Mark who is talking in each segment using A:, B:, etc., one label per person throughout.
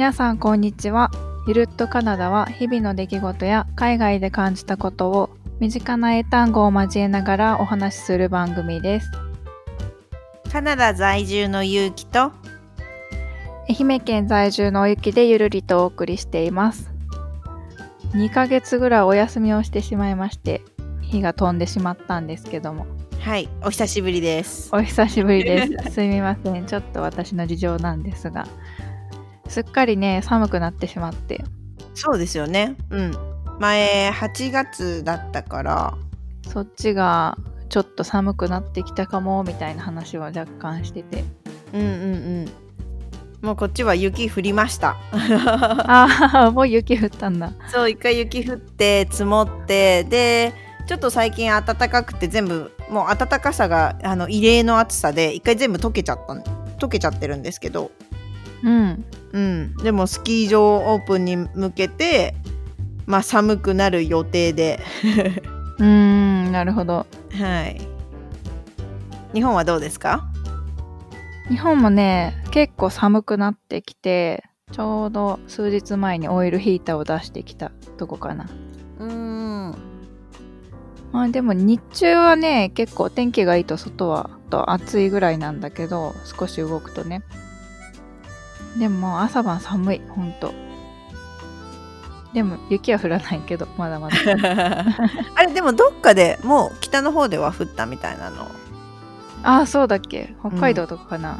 A: 皆さんこんにちは。ゆるっとカナダは日々の出来事や海外で感じたことを身近な英単語を交えながらお話しする番組です。
B: カナダ在住のゆうきと
A: 愛媛県在住のおゆきでゆるりとお送りしています。2ヶ月ぐらいお休みをしてしまいまして、日が飛んでしまったんですけども、
B: はいお久しぶりです
A: お久しぶりです。すみません。ちょっと私の事情なんですが、すっかりね、寒くなってしまって、
B: そうですよね。うん。前8月だったから。
A: そっちがちょっと寒くなってきたかもみたいな話を若干してて、
B: うんうんうん。もうこっちは雪降りました。
A: ああ、もう雪降ったんだ。
B: そう一回雪降って積もって。でちょっと最近暖かくて全部もう暖かさがあの異例の暑さで一回全部溶けちゃったん溶けちゃってるんですけど。
A: うん。
B: うんでもスキー場オープンに向けてまあ寒くなる予定で
A: うーん、なるほど。
B: はい日本はどうですか？
A: 日本もね、結構寒くなってきて、ちょうど数日前にオイルヒーターを出してきたとこかな。
B: うーん
A: まあでも日中はね、結構天気がいいと外はと暑いぐらいなんだけど、少し動くとね。でも朝晩寒い、ほんと。でも雪は降らないけど、まだまだ。
B: あれでもどっかでもう北の方では降ったみたいなの？
A: ああ、そうだっけ北海道とかかな。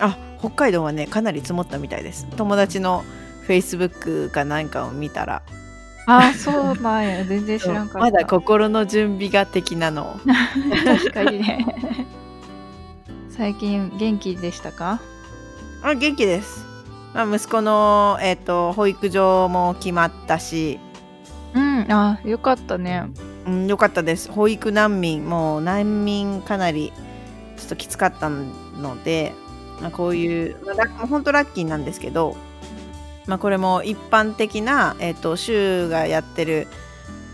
B: あ北海道はねかなり積もったみたいです友達のフェイスブックかなんかを見たら
A: ああ、そうなんや。全然知らんかった。
B: まだ心の準備が的なのを
A: 確かにね。最近元気でしたか？
B: あ元気です、まあ、息子の、えー、と保育所も決まったし、
A: うん、あよかったね。
B: うん、よかったです。保育難民もう難民かなりちょっときつかったので、まあ、こういう、まあ、ラ本当ラッキーなんですけど、まあ、これも一般的な、えー、と州がやってる、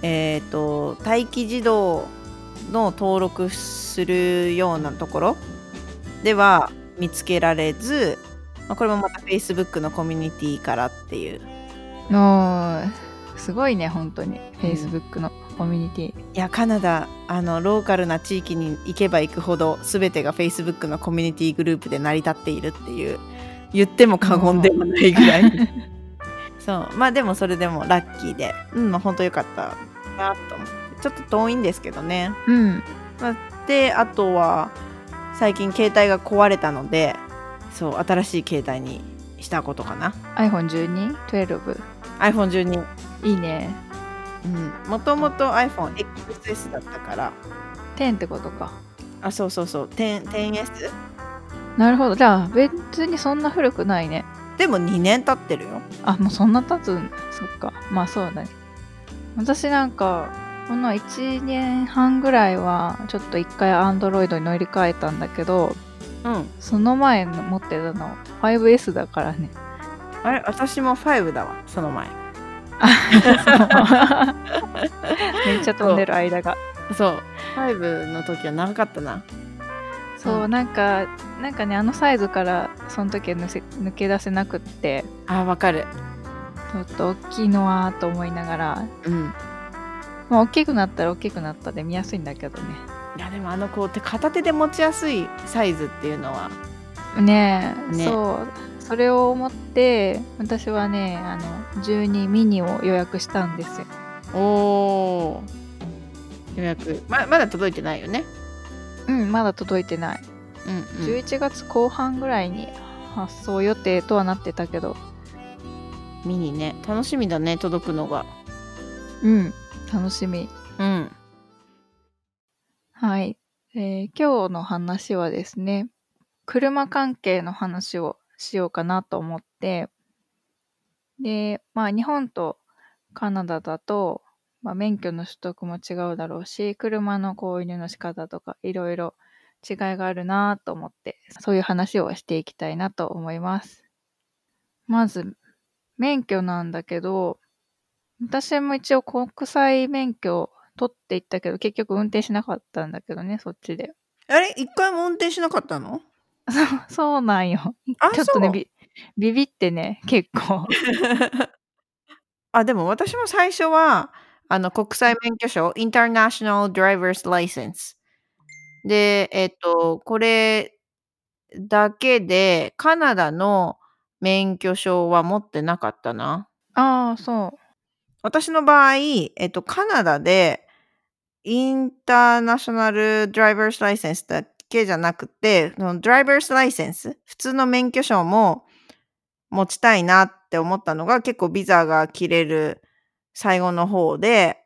B: えー、と待機児童の登録するようなところでは見つけられず、まあ、これもまた Facebook のコミュニティからっていう。
A: おーすごいね、本当に。Facebook のコミュニティ。
B: いやカナダあのローカルな地域に行けば行くほど全てが Facebook のコミュニティグループで成り立っているっていう。言っても過言ではないぐらい。そう。まあでもそれでもラッキーで。うんまあ本当良かったなと思ってちょっと遠いんですけどね、
A: うん。
B: まあ、であとは最近携帯が壊れたのでそう新しい携帯にしたことかな
A: iPhone12?12?
B: iPhone12
A: いいね。
B: うんもともと iPhoneXS だったから
A: 10ってことか。
B: あそうそうそう 10- 10S
A: なるほど。じゃあ、別にそんな古くないね。
B: でも2年経ってるよ。
A: あ、もうそんな経つん？そっか。まあそうだね。私なんか、この1年半ぐらいは、ちょっと一回 Android に乗り換えたんだけど、
B: うん。
A: その前の持ってたの 5S だからね。
B: あれ？私も5だわ、その前。
A: めっちゃ飛んでる間が。
B: そう。5の時は長かったな。
A: そう、
B: うん
A: なんか、なんかね、あのサイズからその時は抜せ抜け出せなくって、
B: あ、わかる。
A: ちょっと大きいのはと思いながら、
B: うん。
A: まあ大きくなったら大きくなったで見やすいんだけどね。
B: でもあのこう、手片手で持ちやすいサイズっていうのは、
A: ねえ
B: ね
A: そう。それを思って、私はね、あの、12ミニを予約したんですよ。
B: おー。予約。ままだ届いてないよね？
A: うん、まだ届いてない。
B: うん、うん。
A: 11月後半ぐらいに発送予定とはなってたけど、
B: ミニね。楽しみだね、届くのが。
A: うん、楽しみ。
B: うん。
A: はい、えー今日の話はですね、車関係の話をしようかなと思って、で、まあ日本とカナダだと、まあ、免許の取得も違うだろうし、車の購入の仕方とかいろいろ違いがあるなと思って、そういう話をしていきたいなと思います。まず、免許なんだけど、私も一応国際免許取っていったけど、結局運転しなかったんだけどね、そっちで。
B: あれ？一回も運転しなかったの？
A: そうなんよ。
B: あ
A: ちょっとね
B: そう？
A: び、ビビってね、結構。
B: あ、でも私も最初は、あの、国際免許証、International Driver's License。で、えっと、これだけで、カナダの免許証は持ってなかったな。
A: ああ、そう。
B: 私の場合、えっと、カナダで、インターナショナルドライバースライセンスだけじゃなくて、そのドライバースライセンス、普通の免許証も持ちたいなって思ったのが、結構ビザが切れる最後の方で、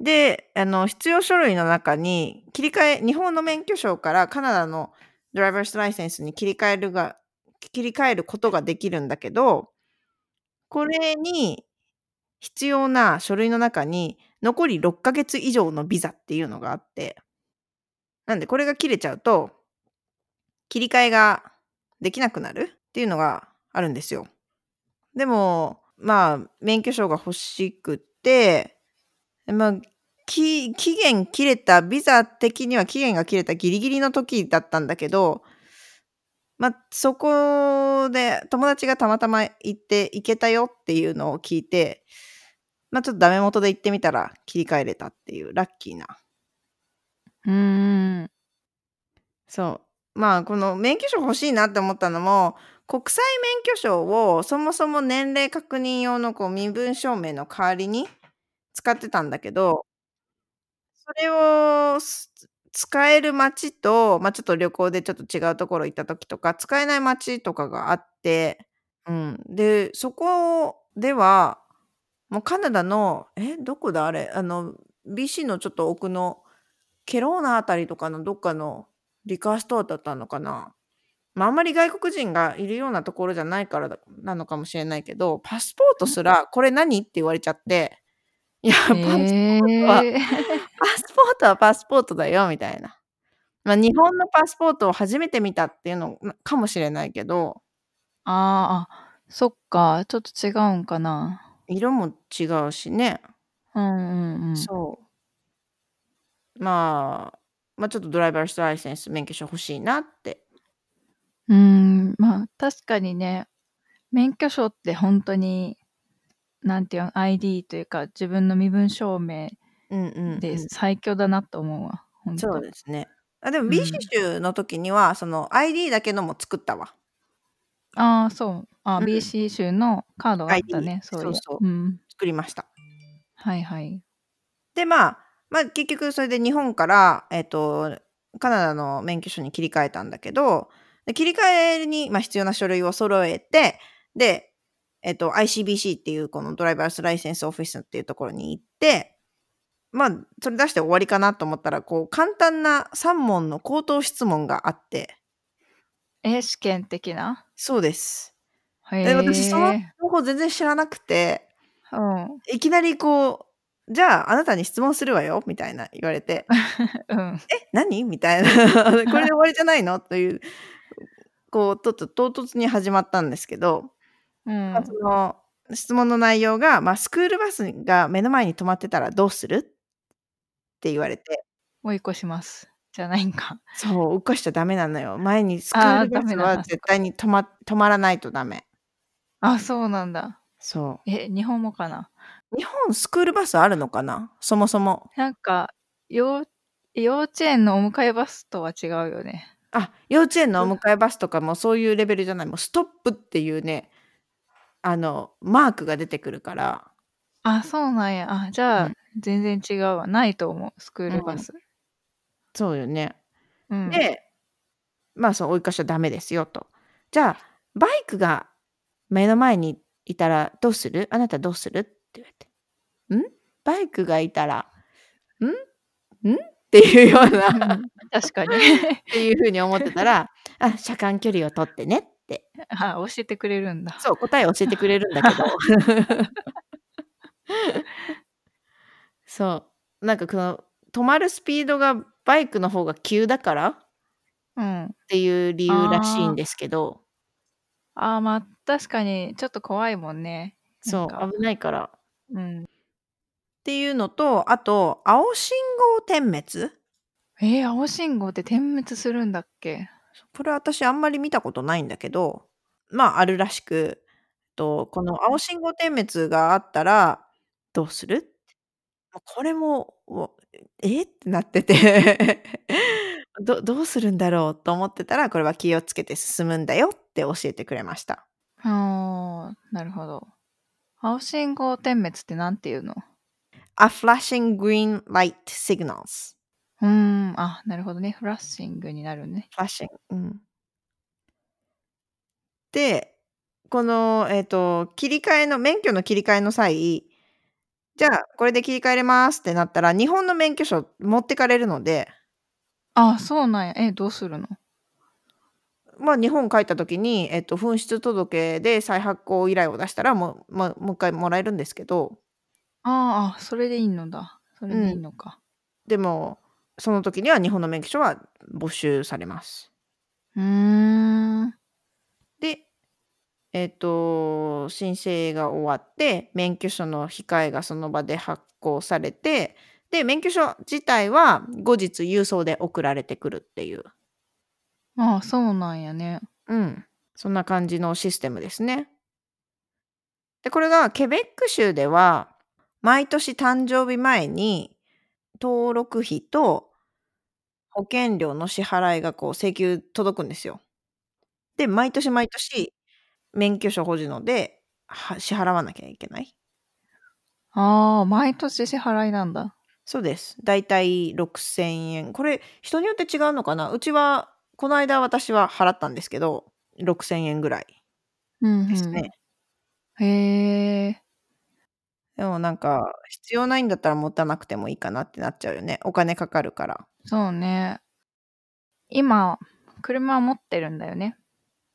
B: で、あの、必要書類の中に、切り替え日本の免許証からカナダのドライバースライセンスに切り替えるが切り替えることができるんだけど、これに必要な書類の中に、残り6ヶ月以上のビザっていうのがあって。なんでこれが切れちゃうと、切り替えができなくなるっていうのがあるんですよ。でも、まあ、免許証が欲しくて、まあ、期限切れた、ビザ的には期限が切れたギリギリの時だったんだけど、まあ、そこで友達がたまたま行って行けたよっていうのを聞いて、まあ、ちょっとダメ元で行ってみたら切り替えれたっていうラッキーな。
A: うーん。
B: そう。まあ、この免許証欲しいなって思ったのも、国際免許証をそもそも年齢確認用のこう身分証明の代わりに使ってたんだけどそれをす使える街と、ま、ちょっと旅行でちょっと違うところ行った時とか、使えない街とかがあって、うん。で、そこでは、もうカナダの、え、どこだあれ、あの、BC のちょっと奥のケローナあたりとかのどっかのリカーストアだったのかな？ま、あんまり外国人がいるようなところじゃないからだなのかもしれないけど、パスポートすら「これ何？」って言われちゃって、いや、パスポ
A: へ
B: ートは
A: え。
B: パスポートはパスポートだよみたいな。ま、日本のパスポートを初めて見たっていうのなかもしれないけど
A: ああ、あ、そっか、ちょっと違うんかな。
B: 色も違うしね。
A: うんうんうん。
B: そう。まあ、ま、ちょっとドライバースライセンス、免許証欲しいなって。
A: うーん、まあ、確かにね、免許証ってほんとに、なんていうの、ID というか、自分の身分証明
B: うんうん
A: で
B: うん。
A: 最強だなと思うわ、ほん
B: そう
A: と。
B: ですね。あ、でも
A: うん。
B: BC 州の時には、その ID だけのも作ったわ。
A: ああ、そう。あ、
B: うん。
A: BC 州のカードがあったね、そういや。
B: そうそう、
A: うん。
B: 作りました。
A: はいはい。
B: で、まあ、ま、結局それで日本から、えっと、カナダの免許証に切り替えたんだけど、で、切り替えに、ま、必要な書類を揃えて、で、えっと、ICBC っていうこのドライバースライセンスオフィスっていうところに行って、ま、それ出して終わりかなと思ったら、こう簡単な3問の口頭質問があって。
A: え、試験的な？
B: そうです。
A: へ
B: で、私その
A: え。
B: 方法全然知らなくて、
A: うん。
B: いきなりこう「じゃあ、あなたに質問するわよ」みたいな言われて
A: うん。
B: 「え、何？」みたいな「これで終わりじゃないの？」という、こう、とっと唐突に始まったんですけど、
A: う
B: ま、そ
A: ん。
B: の質問の内容が、ま「スクールバスが目の前に止まってたらどうする？」って言われて。
A: 追い越します。じゃないんか。
B: そう、追い越しちゃダメなのよ。前にスクールバスは絶対
A: か。
B: に止ま止まらないとダメ。
A: あ、そうなんだ。
B: そう。
A: え、日本もかな？
B: 日本スクールバスあるのかな？そもそも。
A: なんか、よう幼稚園のお迎えバスとは違うよね。
B: あ、幼稚園のお
A: う
B: 迎えバスとかもそういうレベルじゃない、もうストップっていうね、あの、マークが出てくるから。
A: あ、そうなんや。あ、じ
B: う
A: ゃあ、
B: ん。
A: 全然違うわ。ないと思う、スクー
B: うん。
A: ルバス。
B: そうよね。
A: うん。
B: で、ま、そう追い越しちゃダメですよと。じゃあ、バイクが目の前にいたらどうする？あなたどうする？って言われて。ん？バイクがいたら、ん？ん？っていうよう
A: うん、
B: な
A: 確かに。
B: っていう風に思ってたら、あ、車間距離を取ってねって。
A: あ、教えてくれるんだ。
B: そう、答えを教えてくれるんだけど。そう、なんかこの止まるスピードがバイクの方が急だから？っ
A: うん。
B: ていう理由らしいん
A: ああ。
B: ですけど。
A: ああ、ま、確かにちょっと怖いもんね。
B: そう、
A: か。
B: 危ないから。
A: うん。
B: っていうのと、あと、青信号点滅？
A: ええ、青信号って点滅するんだっけ？
B: これ私あんまり見たことないんだけど、まあ、あるらしく、と、この青信号点滅があったらどうする？も、これも、おえ、ってなってて。どどうするんだろう？と思ってたら、これは気をつけて進むんだよって教えてくれました。
A: はあ、なるほど。青信号点滅って何て言うの
B: ？A flashing green light signals.
A: うーん、あ、なるほどね。フラッシングになるね。
B: flashing うん。で、この、えっと、切り替えの免許の切り替えの際、じゃあ、これで切り替えれますってなったら、日本の免許証持ってかれるので
A: あ、そうなんや。え、どうするの？
B: ま、日本帰った時に、えっと、紛失届で再発行依頼を出したら、もう、ま、もっかいもらえるんですけど
A: ああ、あ、それでいいのだ。それでいい
B: うん。
A: のか。
B: でも、その時には日本の免許証は没収されます。
A: ふーん。
B: で、えっと、申請が終わって、免許証の控えがその場で発行されて、で、免許証自体は後日郵送で送られてくるっていう。
A: ああ、そうなんやね。
B: うん、そんな感じのシステムですね。で、これがケベック州では、毎年誕生日前に登録費と保険料の支払いがこう請求届くんですよ。で、毎年毎年免許証保持ので、は支払わなきゃいけない。
A: ああ、毎年支払いなんだ。
B: そうです。だいたい6000円。これ、人によって違うのかな？うちは、この間私は払ったんですけど、6000円ぐらい
A: うん
B: ですね。
A: ふん。へえ。
B: でもなんか、必要ないんだったら持たなくてもいいかなってなっちゃうよね。お金かかるから。
A: そうね。今、車持ってるんだよね？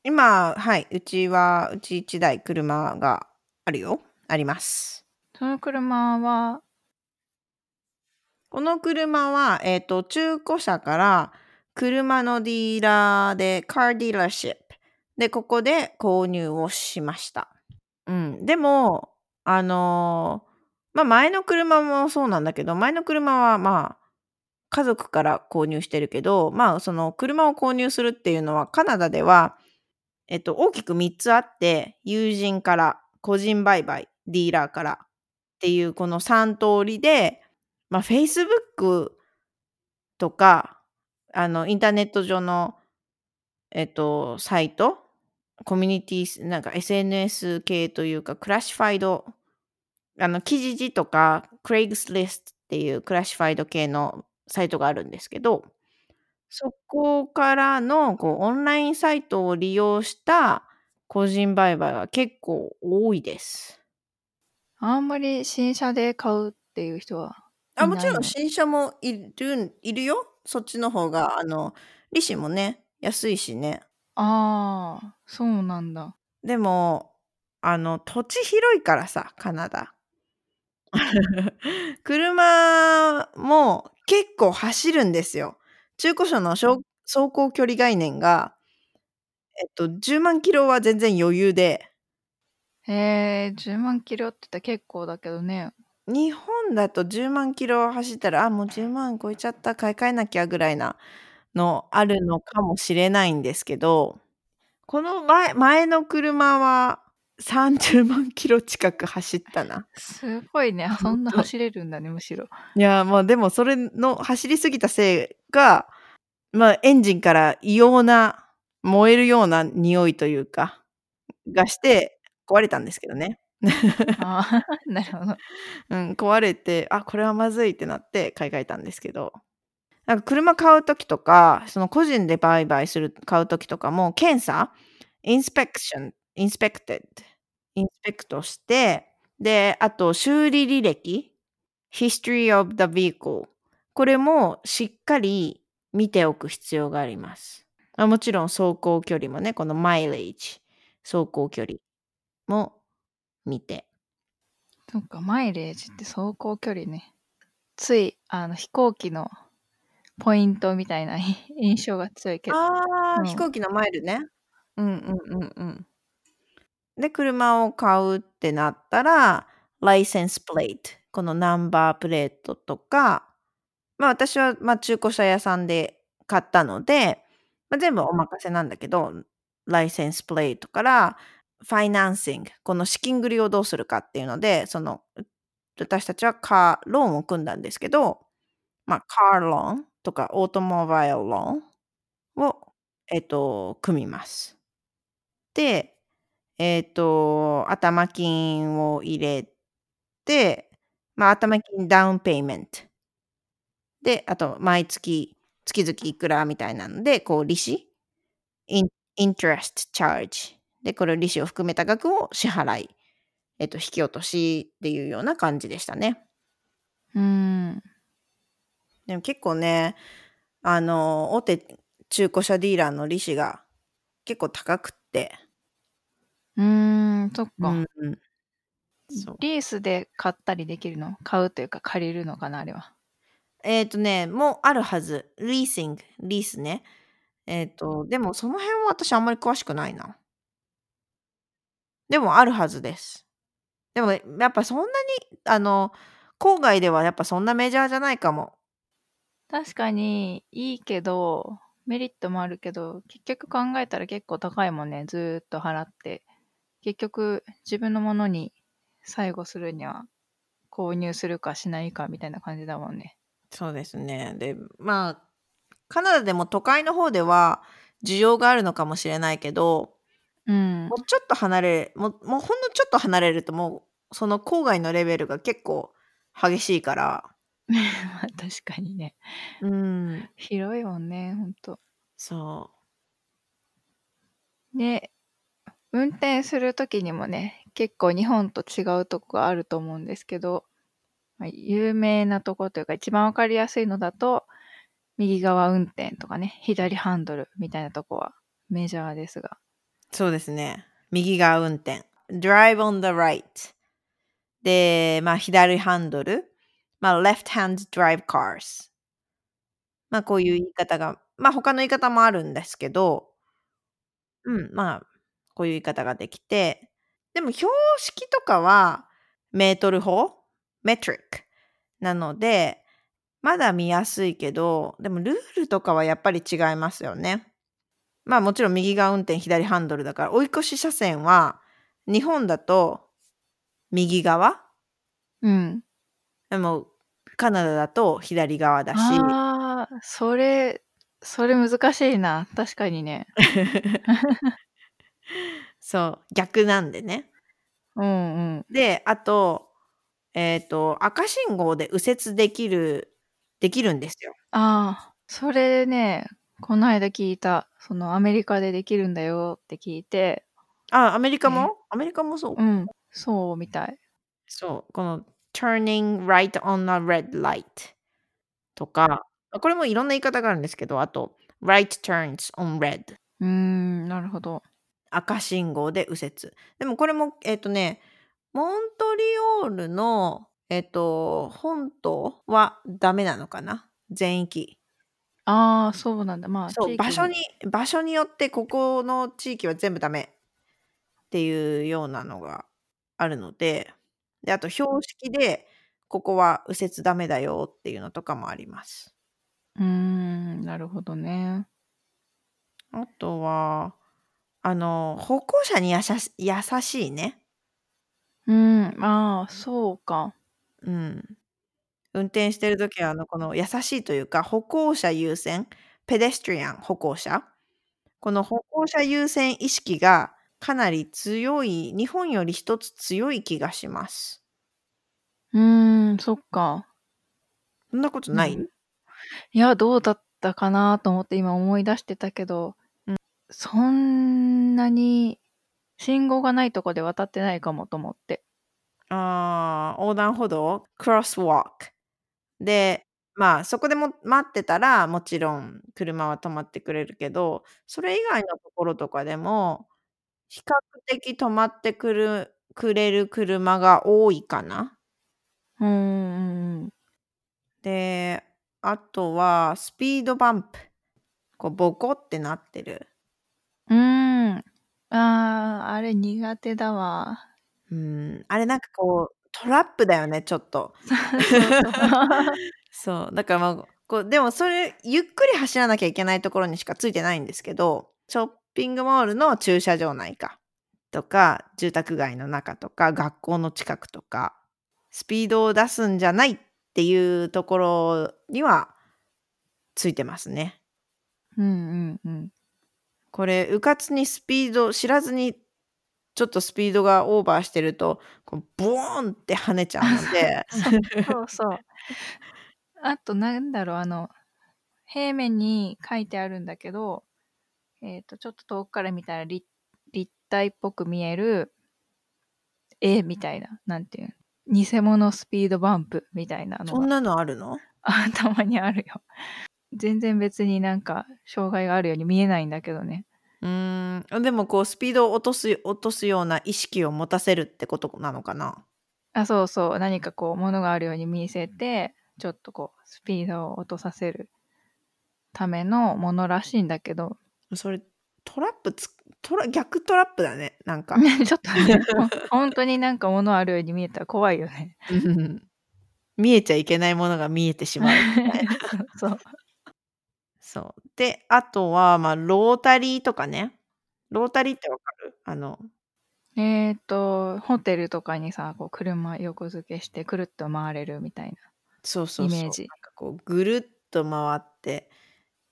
B: 今、はい、うちは、うち1台車があるよ。あります。
A: その車は？
B: この車は、えっと、中古車から車のディーラーで、カーディーラーシップで、ここで購入をしました。うん、でも、あの、ま、前の車もそうなんだけど、前の車は、まあ、家族から購入してるけど、まあ、その車を購入するっていうのは、カナダでは、えっと、大きく3つあって、友人から、個人売買、ディーラーからっていうこの3通りで、ま、Facebook とか、あの、インターネット上の、えっと、サイト、コミュニティなんか SNS 系というか、クラシファイド、あの、キジジとか、Craigslist っていうクラシファイド系のサイトがあるんですけど、そこからの、こう、オンラインサイトを利用した個人売買は結構多いです。
A: あんまり新車で買うっていう人は
B: あ、もちろん？新車もいるんいるよ。そっちの方が、あの、利子もね、安いしね。
A: ああ、そうなんだ。
B: でも、あの、土地広いからさ、カナダ。車も結構走るんですよ。中古車のしょ走行距離概念がえっと、10万キロは全然余裕で
A: へえ、10万キロって言ったら結構だけどね。
B: 日本だと10万キロ走ったら、あ、もう10万超えちゃった、買い替えなきゃぐらいなのあるのかもしれないんですけど、この前前の車は30万キロ近く走ったな。
A: すごいね。
B: あ、
A: そんな。走れるんだね、むしろ。
B: いや、まあ、でもそれの走りすぎたせいが、ま、エンジンから異様な、燃えるような匂いというか、がして、壊れたんですけどね。
A: ああ、なるほど。
B: うん、壊れて、あ、これはまずいってなって買い替えたんですけど。なんか車買う時とか、その個人で売買する買う時とかも、検査、inspection inspected インスペクトして、で、あと修理履歴、history of the vehicle これもしっかり見ておく必要があります。あ、もちろん走行距離もね、この mileage 走行距離も見て。
A: そっか、マイレージって走行距離ね。つい、あの、飛行機のポイントみたいな 印象が強いけど。
B: ああ、
A: うん。
B: 飛行機のマイルね。うんうんうんうん。で、車を買うってなったら、ライセンスプレート、このナンバープレートとか、まあ、私は、ま、中古車屋さんで買ったので、ま、全部お任せなんだけど、ライセンスプレートからファイナンシング、この資金繰りをどうするかっていうので、その私たちはカーローンを組んだんですけど、まあ、カーローンとかオートモバイルローンを、えっと、組みます。で、えっと、頭金を入れて、まあ、頭金ダウンペイメント。で、あと毎月、月々いくらみたいなので、こう利子、インイントレストチャージ。で、これ利子を含めた額を支払い、えっと、引き落としっていうような感じでしたね。
A: うーん。
B: でも結構ね、あの、大手中古車ディーラーの利子が結構高くって。
A: うーん、そっか。
B: うん。そう。
A: リースで買ったりできるの？買うというか借りるのかなあれは。
B: えっとね、もうあるはず。リーシング、リースね。えっと、でもその辺は私あんまり詳しくないな。でもあるはずです。でもやっぱそんなに、あの、郊外ではやっぱそんなメジャーじゃないかも。
A: 確かにいいけど、メリットもあるけど、結局考えたら結構高いもんね。ずーっと払って。結局自分のものに最後するには購入するかしないかみたいな感じだもんね。
B: そうですね。で、まあ、カナダでも都会の方では需要があるのかもしれないけど、
A: うん
B: も。うちょっと離れもうもうほんのちょっと離れるともうその郊外のレベルが結構激しいから。
A: ま あ確かにね。
B: うん。
A: 広いもんね、ほんと。
B: そ
A: で、運転する時にもね、結構日本と違うとこがあると思うんですけど、有名なとこというか一番わかりやすいのだと、右側運転とかね、左ハンドルみたいなとこはメジャーですが。
B: そうですね。右側運転。drive on the right。で、まあ左ハンドル。まあ left hand drive cars。まあこういう言い方が、まあ他の言い方もあるんですけど、うん、まあこういう言い方ができて、でも標識とかはメートル法？メトリックなので、まだ見やすいけど、でもルールとかはやっぱり違いますよね。まあもちろん右側運転左ハンドルだから追い越し車線は日本だと右側？
A: うん。
B: でもカナダだと左側だし
A: ああ、それ、それ難しいな。確かにね。
B: そう逆なんでね
A: うんうん。
B: であとえっ、と赤信号で右折できるできるんですよ
A: ああ、それね、この間聞いた。そのアメリカでできるんだよって聞いて、
B: あアメリカも、
A: ね
B: アメリカもそう、
A: うん、そうみたい。
B: そうこの turning right on a red light とかこれもいろんな言い方があるんですけどあと right turns on red
A: うーん、なるほど。
B: 赤信号で右折。でもこれも、えっ、とね、モントリオールの、えっ、と、本島はダメなのかな？全域。
A: ああ、そうなんだ。まあ、
B: そう、場所に、場所によってここの地域は全部ダメっていうようなのがあるので、で、あと標識で、ここは右折ダメだよっていうのとかもあります。
A: うーん、なるほどね。
B: あとは、あの、歩行者にやさし優しいね。
A: うん、ああ、そうか。
B: うん。運転してる時は、あの、この優しいというか、歩行者優先、ペデストリアン歩行者。この歩行者優先意識がかなり強い、日本より一つ強い気がします。
A: うーん、そっか。
B: そんなことない、
A: うんいや、どうだったかなと思って今思い出してたけど、
B: うん
A: そんなに信号がないとこで渡ってないかもと思って。
B: あー横断歩道、クロスワーク。で、まあ、そこでも待ってたら、もちろん車は止まってくれるけど、それ以外のところとかでも、比較的止まってくるくれる車が多いかな。
A: うーん、
B: で、あとは、スピードバンプ。こう、ボコってなってる。
A: うーん。ああ、あれ苦手だわ。
B: うん、あれなんかこう、トラップだよね、ちょっと。
A: そうそう。
B: そう。だからまあ、こう、でもそれ、ゆっくり走らなきゃいけないところにしかついてないんですけど、ちょっピングモールの駐車場内か。とか、住宅街の中とか、学校の近くとか、スピードを出すんじゃないっていうところにはついてますね。
A: うんうんうん。
B: これ、うかつにスピード、知らずにちょっとスピードがオーバーしてると、こうボーンって跳ねちゃうので。
A: そうそう。あとなんだろう、あの、平面に書いてあるんだけど、えっ、と、ちょっと遠くから見たら立立体っぽく見える絵みたいな、なんていうの、偽物スピードバンプみたいなのが
B: そんなのあるの？
A: あ、たまにあるよ。全然別になんか障害があるように見えないんだけどね。
B: うーん、あ、でもこうスピードを落とす落とすような意識を持たせるってことなのかな？
A: あ、そうそう、何かこう物があるように見せて、ちょっとこうスピードを落とさせるためのものらしいんだけど。
B: それ、トラップつトラ逆トラップだね、なんか。
A: ね、ちょっとね、ほほん とになんか物あるように見えたら怖いよね。
B: 見えちゃいけないものが見えてしまう。
A: そうそう。
B: で、あとは、ま、ロータリーとかね。ロータリーって分かる？あの
A: えっと、ホテルとかにさ、こう車横付けしてくるっと回れるみたいな
B: そうそうそう。
A: イメージ。
B: なんかこうぐるっと回って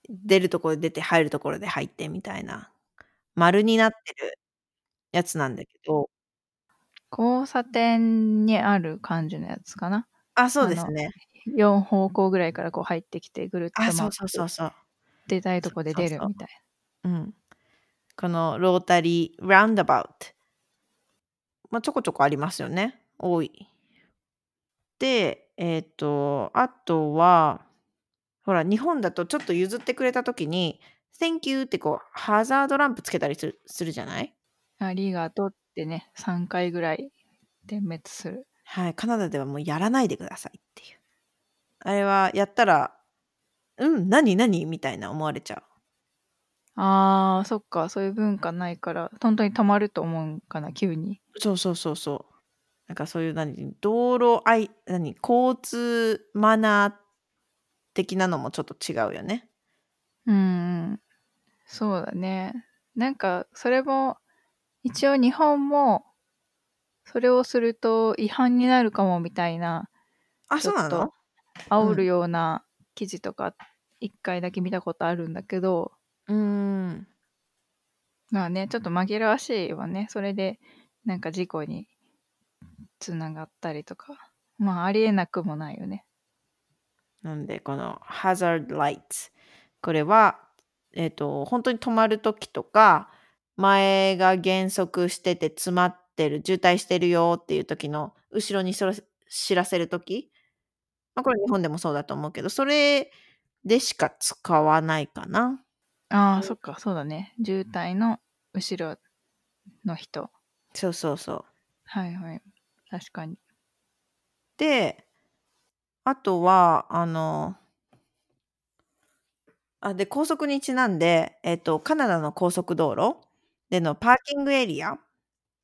B: 出るところで出て、入るところで入ってみたいな、丸になってるやつなんだけど。
A: 交差点にある感じのやつかな。
B: あ、そうですね。
A: 4方向ぐらいからこう入ってきて、ぐるっと回
B: あ、
A: っ
B: うそうそうそう。
A: 出たいとこで出るみたい
B: うん。このロータリー、ラウンドアバウト。ま、ちょこちょこありますよね。多い。で、えっと、あとは、ほら、日本だとちょっと譲ってくれた時に、Thank you ってこうハザードランプつけたりするするじゃない？
A: ありがとうってね、3回ぐらい点滅する。
B: はい、カナダではもうやらないでくださいっていう。あれはやったら、うん、何何？みたいな思われちゃう。
A: ああ、そっか、そういう文化ないから、ほんとに止まると思うんかな、急に。
B: そうそうそうそう。なんかそういう何、道路あい何、交通マナー的なのもちょっと違うよね。
A: うんうん。そうだね。なんかそれも、一応日本も、それをすると違反になるかもみたいな、
B: あ、そうなの？
A: 煽る
B: うん。
A: ような記事とか1回だけ見たことあるんだけど。
B: うーん。
A: まあね、ちょっと紛らわしいわね。それでなんか事故に繋がったりとか、まあ、ありえなくもないよね。
B: なんで、この hazard lights、これは、えっと、ほんとに止まる時とか、前が減速してて詰まってる、渋滞してるよっていう時の後ろにそら知らせる時、ま、これ日本でもそうだと思うけど、それでしか使わないかな。
A: ああ、
B: うん。
A: そっか、そうだね。渋滞の後ろの人。
B: そうそうそう。
A: はいはい。確かに。
B: で、あとは、あのあ、で、高速にちなんで、えっと、カナダの高速道路でのパーキングエリアっ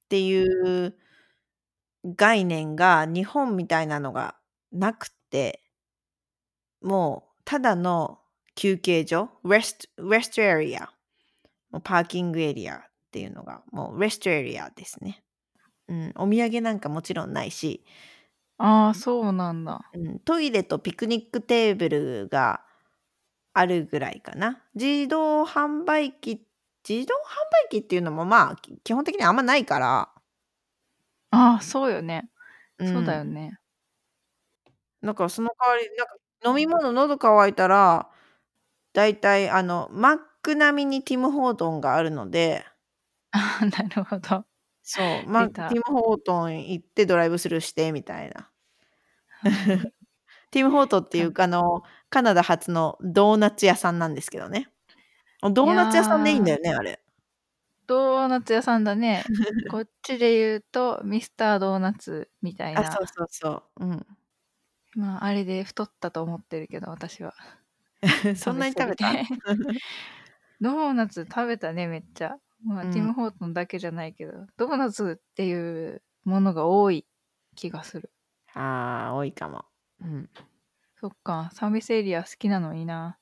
B: ていう概念が日本みたいなのがなくてもうただの休憩所、レストレストエリア、もうパーキングエリアっていうのが、もうレストエリアですね。うん、お土産なんかもちろんないし
A: ああ、そうなんだ。
B: うん、トイレとピクニックテーブルがあるぐらいかな。自動販売機自動販売機っていうのも、まあ、き基本的にあんまないから。
A: ああ、そうよね。
B: う
A: そうだよ
B: ん。
A: ね。
B: なんかその代わり、なんか飲み物喉渇いたら、だいたいあの、マック並みにティム・ホートンがあるので
A: ああ、なるほど。
B: そう、ま、
A: 出た。
B: ティム・ホートン行ってドライブスルーしてみたいな。ティム・ホートンってい
A: か
B: うか、あの、カナダ発のドーナツ屋さんなんですけどね。ド
A: い
B: ーナツ屋さんでいいんだ
A: や
B: よね、あれ。
A: ドーナツ屋さんだね。こっちで言うと、ミスタードーナツみたい
B: あ、そう
A: な。
B: そうそう。うん。
A: まあ、あれで太ったと思ってるけど、私は。
B: そん。なに食べた？
A: ドーナツ食べたね、めっちゃ。まあ、ティム・
B: うん。
A: ホートンだけじゃないけど、ドーナツっていうものが多い気がする。
B: ああ、多いかも。うん。
A: そっか、サービスエリア好きなのいいな。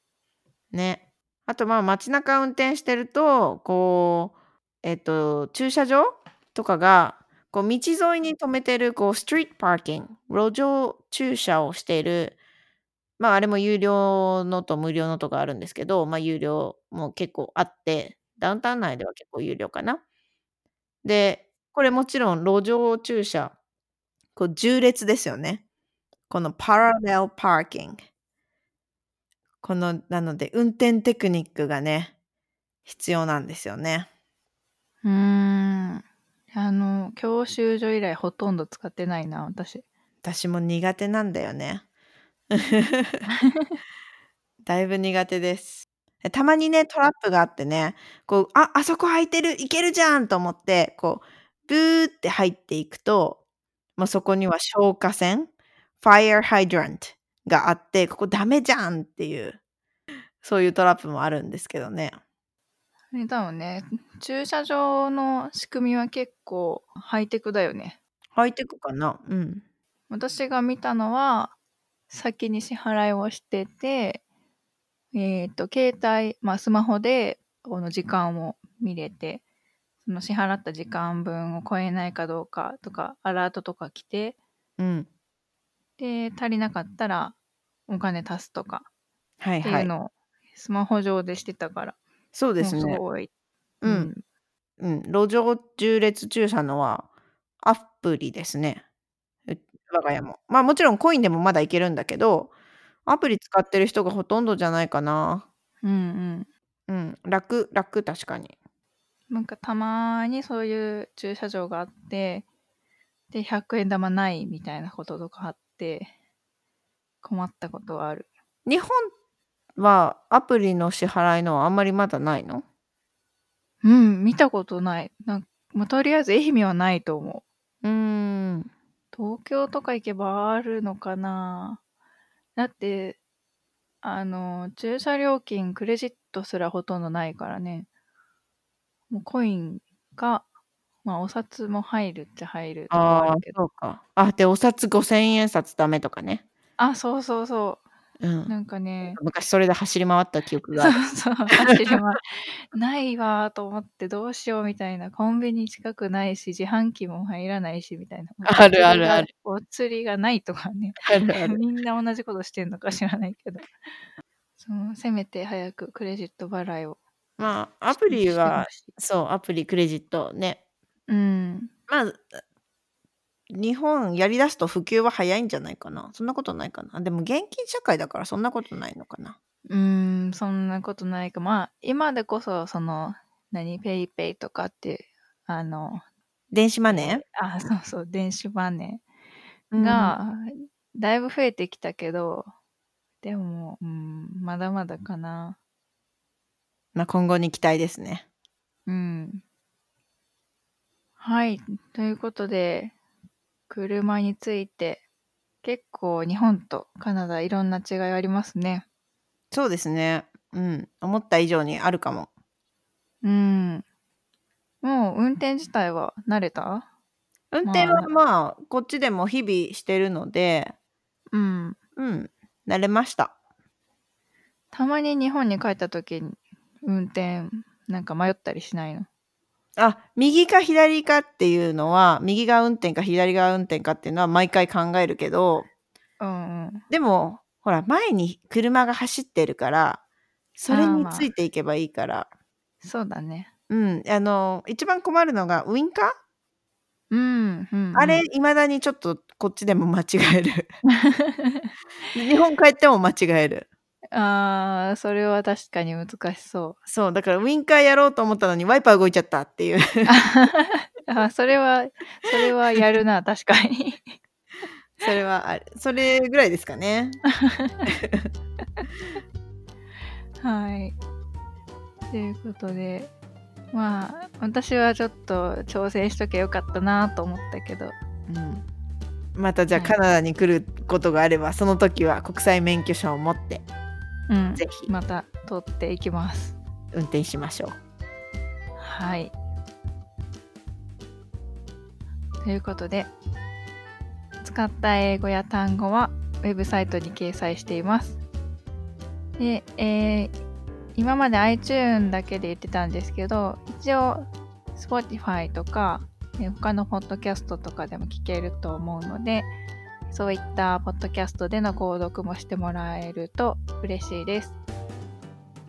B: ね。あとまあ街中運転してると、こう、えっと、駐車場とかが、こう道沿いに止めてるこうストリートパーキング、路上駐車をしている、まああれも有料のと無料のとかあるんですけど、まあ有料も結構あって、ダウンタウン内では結構有料かな。で、これもちろん路上駐車、こう縦列ですよね。このパラレルパーキング。この、なので運転テクニックがね、必要なんですよね。
A: うーん。あの、教習所以来ほとんど使ってないな、私。
B: 私も苦手なんだよね。だいぶ苦手です。え、たまにね、トラップがあってね、こう、あ、あそこ空いてる、行けるじゃんと思って、こう、ブーって入っていくと、ま、そこには消火栓、fire hydrant があって、ここダメじゃんっていう、そういうトラップもあるんですけどね。
A: あれだよね、駐車場の仕組みは結構ハイテクだよね。
B: ハイテクかな？うん。
A: 私が見たのは、先に支払いをしてて、えっと、携帯、ま、スマホでこの時間を見れて、その支払った時間分を超えないかどうかとか、アラートとか来て
B: うん。
A: で、足りなかったらお金足すとか
B: はいはい。
A: っていうのをスマホ上でしてたから、
B: そうですね。
A: すごい、
B: う。
A: うんん。
B: うん、路上縦列駐車のはアプリですね。う我が家も。ま、もちろんコインでもまだ行けるんだけど、アプリ使ってる人がほとんどじゃないかな。
A: うんうん。
B: うん、楽楽、確かに。
A: なんかたまにそういう駐車場があって、で、100円玉ないみたいなこととかあって、困ったことはある。
B: 日本はアプリの支払いのはあんまりまだないの？
A: うん、見たことない。なんま、とりあえず愛媛はないと思う。
B: うーん。
A: 東京とか行けばあるのかな。だって、あの、駐車料金、クレジットすらほとんどないからね。もうコインか、ま、お札も入るっちゃ入るあ
B: あ。そうか。あ、で、お札5000円札ダメとかね。
A: あ、そうそうそう。
B: うん。
A: なんかね
B: 昔それで走り回った記憶が。
A: そうそう、走りまないわと思ってどうしようみたいな、コンビニ近くないし、自販機も入らないしみたいな。
B: あるあるある。
A: お釣りがないとかね。
B: あるある。
A: みんな同じことしてんのか知らないけど。その、せめて早くクレジット払いを
B: まあ、アプリは。そう、アプリ、クレジットね。
A: うん。
B: まあ、日本やり出すと普及は早いんじゃないかな？そんなことないかな？でも現金社会だからそんなことないのかな？
A: うーん、そんなことないか。まあ、今でこそその、何、PayPay とかって、あの
B: 電子マネー？
A: あ、そうそう、電子マネー
B: うん。
A: がだいぶ増えてきたけど、でも、うーん、まだまだかな。
B: ま、今後に期待ですね。
A: うん。はい、ということで、車について、結構日本とカナダいろんな違いありますね。
B: そうですね。うん、思った以上にあるかも。
A: うん。もう運転自体は慣れた？
B: 運転は
A: まあ
B: まあ、こっちでも日々してるので
A: うん。
B: うん、慣れました。
A: たまに日本に帰った時に、運転、なんか迷ったりしないの？
B: あ、右か左かっていうのは、右が運転か左が運転かっていうのは毎回考えるけど
A: うんうん。
B: でも、ほら、前に車が走ってるから、それ
A: ああ、まあ。
B: についていけばいいから。
A: そうだね。
B: うん、あの、一番困るのがウインカー？
A: うん、うん
B: あれ、
A: うん。
B: 未だにちょっとこっちでも間違える。日本帰っても間違える。
A: ああ、それは確かに難しそう。
B: そう、だからウインカーやろうと思ったのにワイパー動いちゃったっていう。
A: あ、それはそれはやるな、確かに。
B: それはある。それぐらいですかね。
A: はい。ということで、まあ、私はちょっと挑戦しときゃよかったなと思ったけど。
B: うん。またじゃあ
A: はい。
B: カナダに来ることがあれば、その時は国際免許証を持って
A: うん、
B: ぜひ
A: また取っていきます。
B: 運転しましょう。
A: はい。ということで、使った英語や単語はウェブサイトに掲載しています。で、えー今まで iTune だけで言ってたんですけど、一応 Spotify とか、ね他のポッドキャストとかでも聞けると思うので、そういったポッドキャストでの購読もしてもらえると嬉しいです。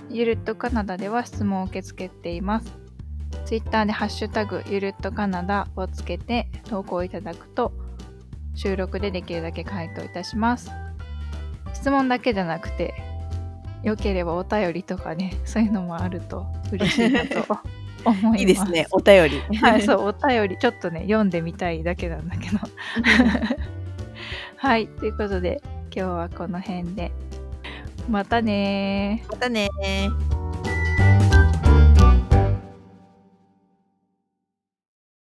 A: ゆるっとカナダでは質問を受け付けています。Twitter でハッシュタグゆるっとカナダをつけて投稿いただくと収録でできるだけ回答いたします。質問だけじゃなくて、よければお便りとかね、そういうのもあると嬉しいなと 思います。
B: いいですね。お便り。
A: はい、そう、お便り、ちょっとね、読んでみたいだけなんだけど。はい、ということで、今日はこの辺で。またね。
B: またね。